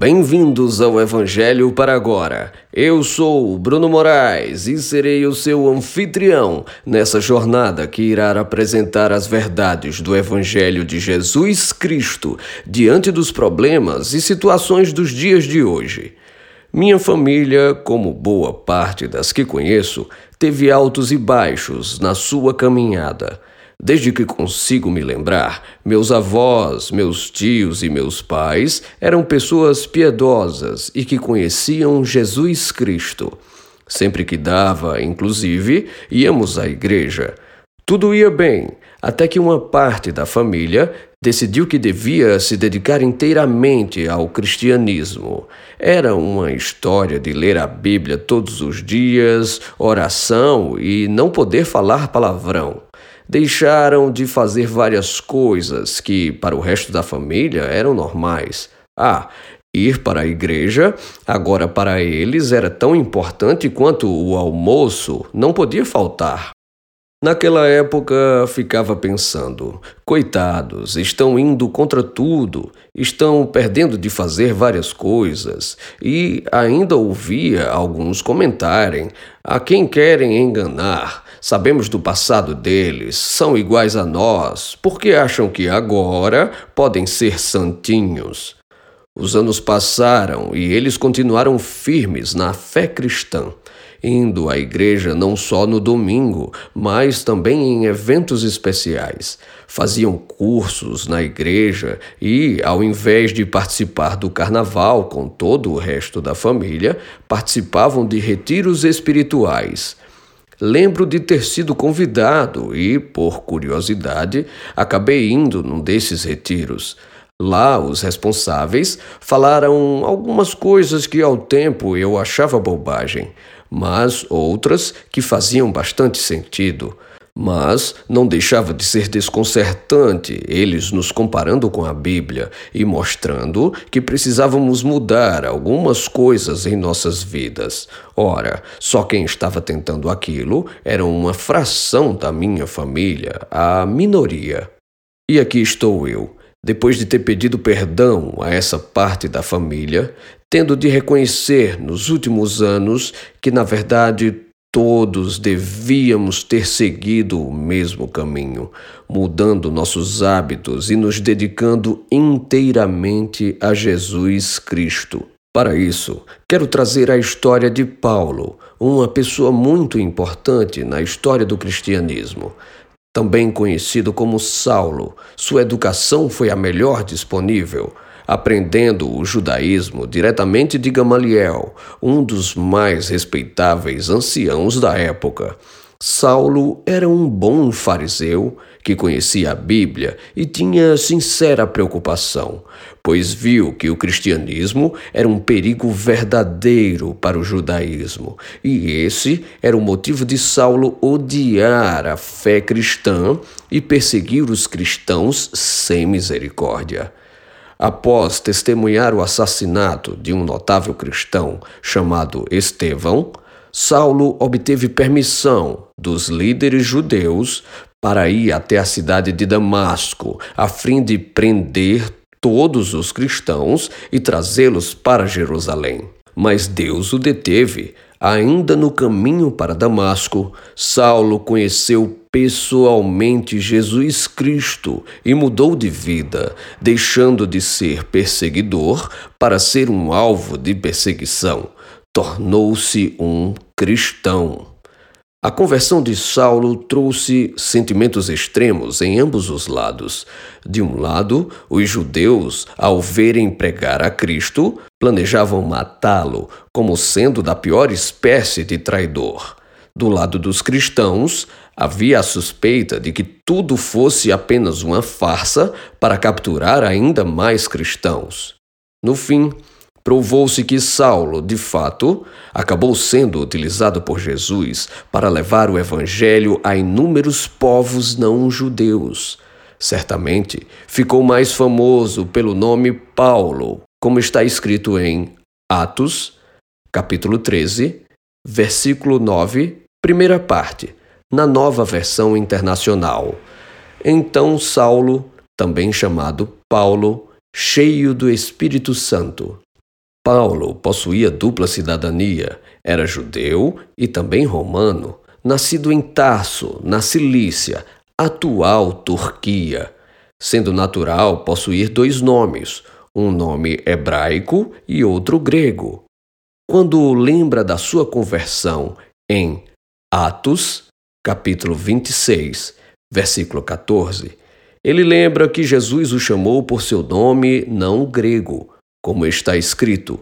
Bem-vindos ao Evangelho para agora. Eu sou Bruno Moraes e serei o seu anfitrião nessa jornada que irá apresentar as verdades do Evangelho de Jesus Cristo diante dos problemas e situações dos dias de hoje. Minha família, como boa parte das que conheço, teve altos e baixos na sua caminhada. Desde que consigo me lembrar, meus avós, meus tios e meus pais eram pessoas piedosas e que conheciam Jesus Cristo. Sempre que dava, inclusive, íamos à igreja. Tudo ia bem, até que uma parte da família decidiu que devia se dedicar inteiramente ao cristianismo. Era uma história de ler a Bíblia todos os dias, oração e não poder falar palavrão deixaram de fazer várias coisas que, para o resto da família, eram normais. Ah, ir para a igreja, agora para eles era tão importante quanto o almoço, não podia faltar. Naquela época ficava pensando: coitados, estão indo contra tudo, estão perdendo de fazer várias coisas, e ainda ouvia alguns comentarem: a quem querem enganar, sabemos do passado deles, são iguais a nós, porque acham que agora podem ser santinhos. Os anos passaram e eles continuaram firmes na fé cristã indo à igreja não só no domingo, mas também em eventos especiais. Faziam cursos na igreja e, ao invés de participar do carnaval com todo o resto da família, participavam de retiros espirituais. Lembro de ter sido convidado e, por curiosidade, acabei indo num desses retiros. Lá, os responsáveis falaram algumas coisas que ao tempo eu achava bobagem, mas outras que faziam bastante sentido. Mas não deixava de ser desconcertante eles nos comparando com a Bíblia e mostrando que precisávamos mudar algumas coisas em nossas vidas. Ora, só quem estava tentando aquilo era uma fração da minha família, a minoria. E aqui estou eu depois de ter pedido perdão a essa parte da família, tendo de reconhecer nos últimos anos que, na verdade, todos devíamos ter seguido o mesmo caminho, mudando nossos hábitos e nos dedicando inteiramente a Jesus Cristo. Para isso, quero trazer a história de Paulo, uma pessoa muito importante na história do cristianismo. Também conhecido como Saulo, sua educação foi a melhor disponível, aprendendo o judaísmo diretamente de Gamaliel, um dos mais respeitáveis anciãos da época. Saulo era um bom fariseu que conhecia a Bíblia e tinha sincera preocupação, pois viu que o cristianismo era um perigo verdadeiro para o judaísmo, e esse era o motivo de Saulo odiar a fé cristã e perseguir os cristãos sem misericórdia. Após testemunhar o assassinato de um notável cristão chamado Estevão, Saulo obteve permissão dos líderes judeus para ir até a cidade de Damasco, a fim de prender todos os cristãos e trazê-los para Jerusalém. Mas Deus o deteve. Ainda no caminho para Damasco, Saulo conheceu pessoalmente Jesus Cristo e mudou de vida, deixando de ser perseguidor para ser um alvo de perseguição tornou-se um cristão. A conversão de Saulo trouxe sentimentos extremos em ambos os lados. De um lado, os judeus, ao verem pregar a Cristo, planejavam matá-lo como sendo da pior espécie de traidor. Do lado dos cristãos, havia a suspeita de que tudo fosse apenas uma farsa para capturar ainda mais cristãos. No fim, Provou-se que Saulo, de fato, acabou sendo utilizado por Jesus para levar o Evangelho a inúmeros povos não judeus. Certamente ficou mais famoso pelo nome Paulo, como está escrito em Atos, capítulo 13, versículo 9, primeira parte, na nova versão internacional. Então Saulo, também chamado Paulo, cheio do Espírito Santo, Paulo possuía dupla cidadania, era judeu e também romano, nascido em Tarso, na Cilícia, atual Turquia, sendo natural possuir dois nomes, um nome hebraico e outro grego. Quando lembra da sua conversão em Atos, capítulo 26, versículo 14, ele lembra que Jesus o chamou por seu nome não grego, como está escrito: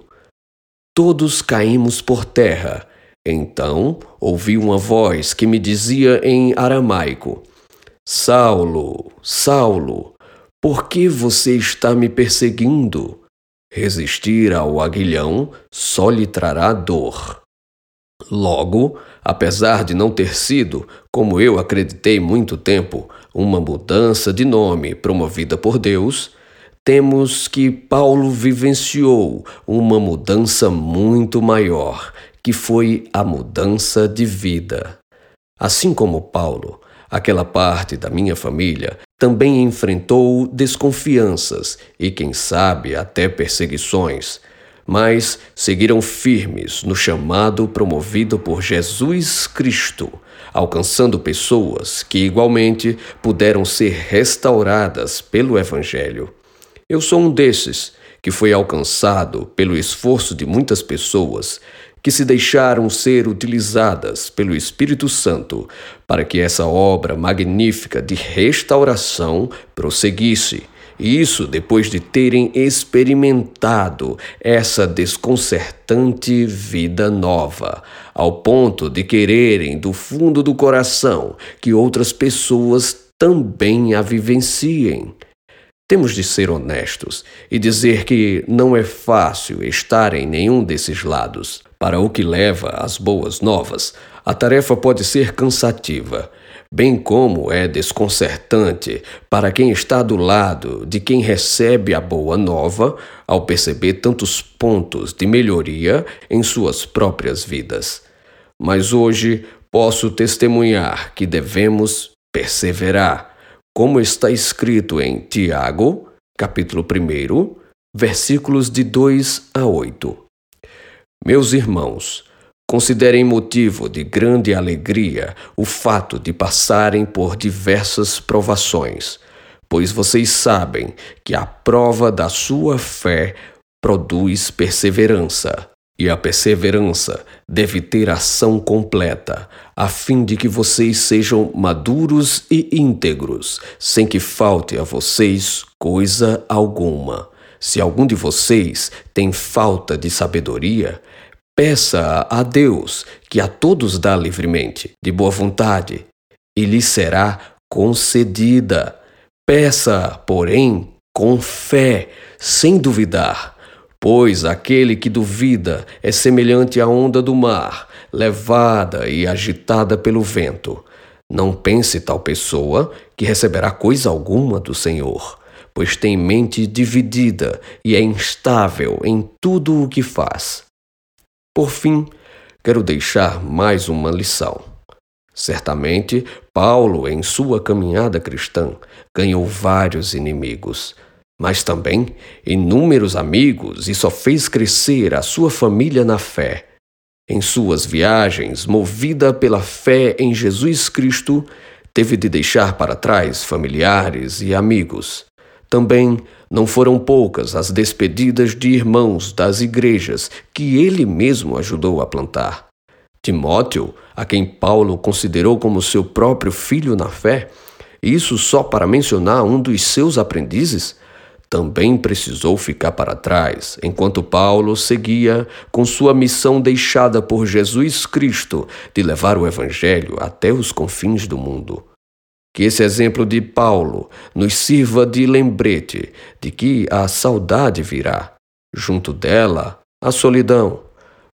Todos caímos por terra. Então ouvi uma voz que me dizia em aramaico: Saulo, Saulo, por que você está me perseguindo? Resistir ao aguilhão só lhe trará dor. Logo, apesar de não ter sido, como eu acreditei muito tempo, uma mudança de nome promovida por Deus, temos que Paulo vivenciou uma mudança muito maior, que foi a mudança de vida. Assim como Paulo, aquela parte da minha família também enfrentou desconfianças e, quem sabe, até perseguições, mas seguiram firmes no chamado promovido por Jesus Cristo, alcançando pessoas que igualmente puderam ser restauradas pelo Evangelho. Eu sou um desses que foi alcançado pelo esforço de muitas pessoas que se deixaram ser utilizadas pelo Espírito Santo para que essa obra magnífica de restauração prosseguisse. Isso depois de terem experimentado essa desconcertante vida nova, ao ponto de quererem do fundo do coração que outras pessoas também a vivenciem. Temos de ser honestos e dizer que não é fácil estar em nenhum desses lados. Para o que leva às boas novas, a tarefa pode ser cansativa, bem como é desconcertante para quem está do lado de quem recebe a boa nova ao perceber tantos pontos de melhoria em suas próprias vidas. Mas hoje posso testemunhar que devemos perseverar como está escrito em Tiago, capítulo 1, versículos de 2 a 8. Meus irmãos, considerem motivo de grande alegria o fato de passarem por diversas provações, pois vocês sabem que a prova da sua fé produz perseverança. E a perseverança deve ter ação completa, a fim de que vocês sejam maduros e íntegros, sem que falte a vocês coisa alguma. Se algum de vocês tem falta de sabedoria, peça a Deus, que a todos dá livremente, de boa vontade, e lhe será concedida. Peça, porém, com fé, sem duvidar Pois aquele que duvida é semelhante à onda do mar, levada e agitada pelo vento. Não pense tal pessoa que receberá coisa alguma do Senhor, pois tem mente dividida e é instável em tudo o que faz. Por fim, quero deixar mais uma lição. Certamente, Paulo, em sua caminhada cristã, ganhou vários inimigos mas também inúmeros amigos e só fez crescer a sua família na fé. Em suas viagens, movida pela fé em Jesus Cristo, teve de deixar para trás familiares e amigos. Também não foram poucas as despedidas de irmãos das igrejas que ele mesmo ajudou a plantar. Timóteo, a quem Paulo considerou como seu próprio filho na fé, isso só para mencionar um dos seus aprendizes, também precisou ficar para trás, enquanto Paulo seguia com sua missão deixada por Jesus Cristo de levar o Evangelho até os confins do mundo. Que esse exemplo de Paulo nos sirva de lembrete de que a saudade virá, junto dela a solidão,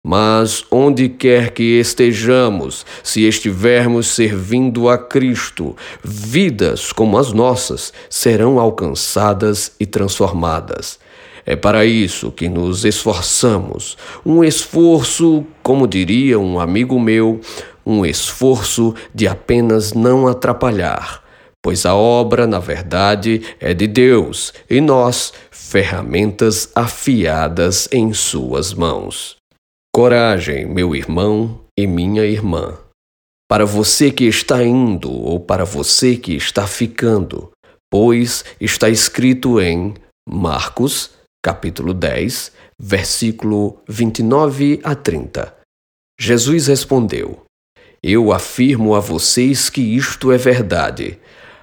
mas onde quer que estejamos, se estivermos servindo a Cristo, vidas como as nossas serão alcançadas e transformadas. É para isso que nos esforçamos. Um esforço, como diria um amigo meu, um esforço de apenas não atrapalhar, pois a obra, na verdade, é de Deus e nós, ferramentas afiadas em Suas mãos. Coragem, meu irmão e minha irmã. Para você que está indo ou para você que está ficando, pois está escrito em Marcos, capítulo 10, versículo 29 a 30. Jesus respondeu: Eu afirmo a vocês que isto é verdade.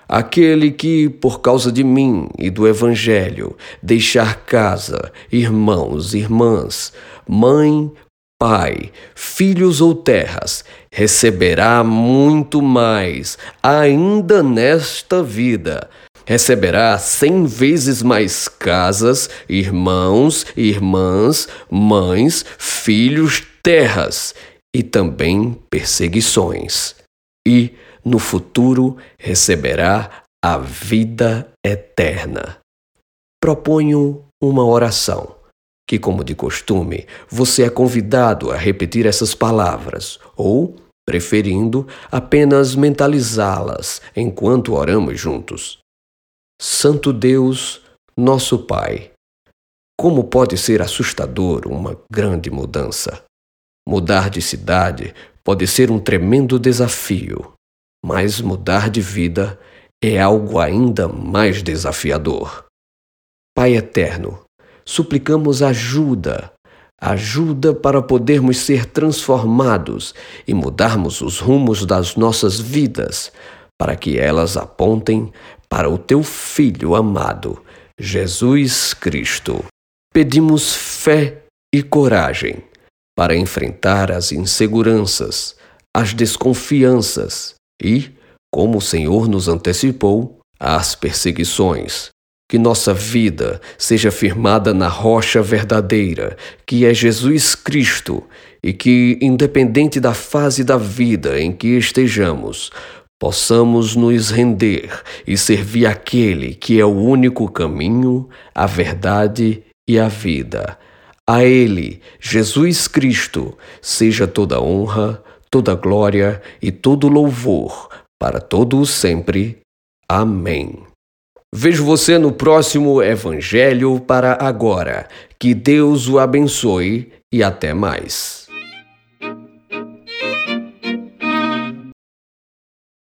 Aquele que, por causa de mim e do Evangelho, deixar casa, irmãos, irmãs, mãe, pai, filhos ou terras, receberá muito mais, ainda nesta vida. Receberá cem vezes mais casas, irmãos, irmãs, mães, filhos, terras e também perseguições. E, no futuro receberá a vida eterna. Proponho uma oração, que, como de costume, você é convidado a repetir essas palavras ou, preferindo, apenas mentalizá-las enquanto oramos juntos. Santo Deus, nosso Pai, como pode ser assustador uma grande mudança? Mudar de cidade pode ser um tremendo desafio mas mudar de vida é algo ainda mais desafiador. Pai eterno, suplicamos ajuda, ajuda para podermos ser transformados e mudarmos os rumos das nossas vidas, para que elas apontem para o teu Filho amado, Jesus Cristo. Pedimos fé e coragem para enfrentar as inseguranças, as desconfianças e, como o Senhor nos antecipou, às perseguições. Que nossa vida seja firmada na rocha verdadeira, que é Jesus Cristo, e que, independente da fase da vida em que estejamos, possamos nos render e servir aquele que é o único caminho, a verdade e a vida. A Ele, Jesus Cristo, seja toda honra, toda glória e todo louvor para todos sempre. Amém. Vejo você no próximo Evangelho para agora. Que Deus o abençoe e até mais.